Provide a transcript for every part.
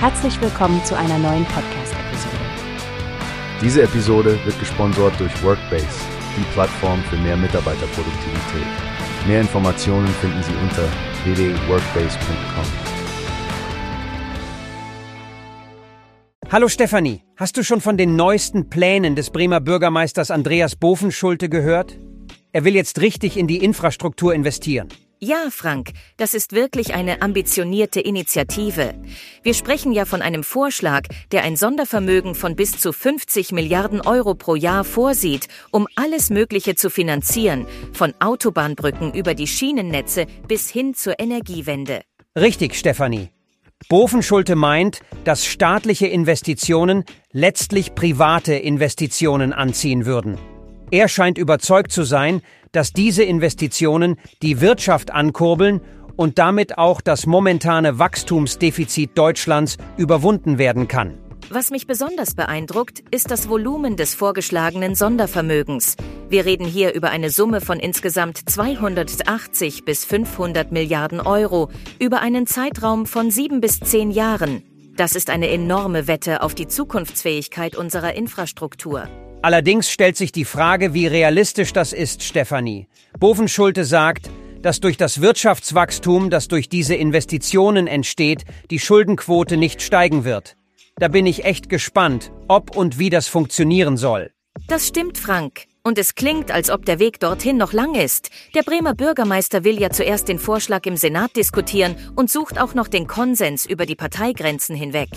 Herzlich willkommen zu einer neuen Podcast-Episode. Diese Episode wird gesponsert durch Workbase, die Plattform für mehr Mitarbeiterproduktivität. Mehr Informationen finden Sie unter www.workbase.com. Hallo Stefanie, hast du schon von den neuesten Plänen des Bremer Bürgermeisters Andreas Bofenschulte gehört? Er will jetzt richtig in die Infrastruktur investieren. Ja, Frank, das ist wirklich eine ambitionierte Initiative. Wir sprechen ja von einem Vorschlag, der ein Sondervermögen von bis zu 50 Milliarden Euro pro Jahr vorsieht, um alles Mögliche zu finanzieren, von Autobahnbrücken über die Schienennetze bis hin zur Energiewende. Richtig, Stefanie. Bofenschulte meint, dass staatliche Investitionen letztlich private Investitionen anziehen würden. Er scheint überzeugt zu sein, dass diese Investitionen die Wirtschaft ankurbeln und damit auch das momentane Wachstumsdefizit Deutschlands überwunden werden kann. Was mich besonders beeindruckt, ist das Volumen des vorgeschlagenen Sondervermögens. Wir reden hier über eine Summe von insgesamt 280 bis 500 Milliarden Euro über einen Zeitraum von sieben bis zehn Jahren. Das ist eine enorme Wette auf die Zukunftsfähigkeit unserer Infrastruktur. Allerdings stellt sich die Frage, wie realistisch das ist, Stefanie. Bovenschulte sagt, dass durch das Wirtschaftswachstum, das durch diese Investitionen entsteht, die Schuldenquote nicht steigen wird. Da bin ich echt gespannt, ob und wie das funktionieren soll. Das stimmt, Frank. Und es klingt, als ob der Weg dorthin noch lang ist. Der Bremer Bürgermeister will ja zuerst den Vorschlag im Senat diskutieren und sucht auch noch den Konsens über die Parteigrenzen hinweg.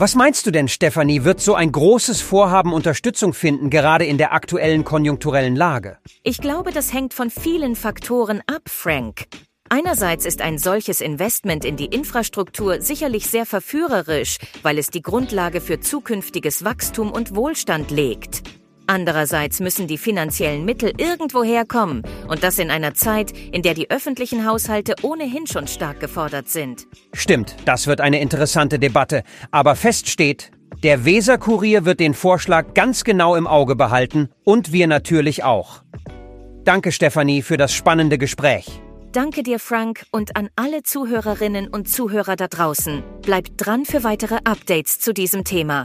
Was meinst du denn, Stefanie, wird so ein großes Vorhaben Unterstützung finden, gerade in der aktuellen konjunkturellen Lage? Ich glaube, das hängt von vielen Faktoren ab, Frank. Einerseits ist ein solches Investment in die Infrastruktur sicherlich sehr verführerisch, weil es die Grundlage für zukünftiges Wachstum und Wohlstand legt. Andererseits müssen die finanziellen Mittel irgendwoher kommen und das in einer Zeit, in der die öffentlichen Haushalte ohnehin schon stark gefordert sind. Stimmt, das wird eine interessante Debatte. Aber fest steht, der Weser-Kurier wird den Vorschlag ganz genau im Auge behalten und wir natürlich auch. Danke, Stefanie, für das spannende Gespräch. Danke dir, Frank, und an alle Zuhörerinnen und Zuhörer da draußen. Bleibt dran für weitere Updates zu diesem Thema.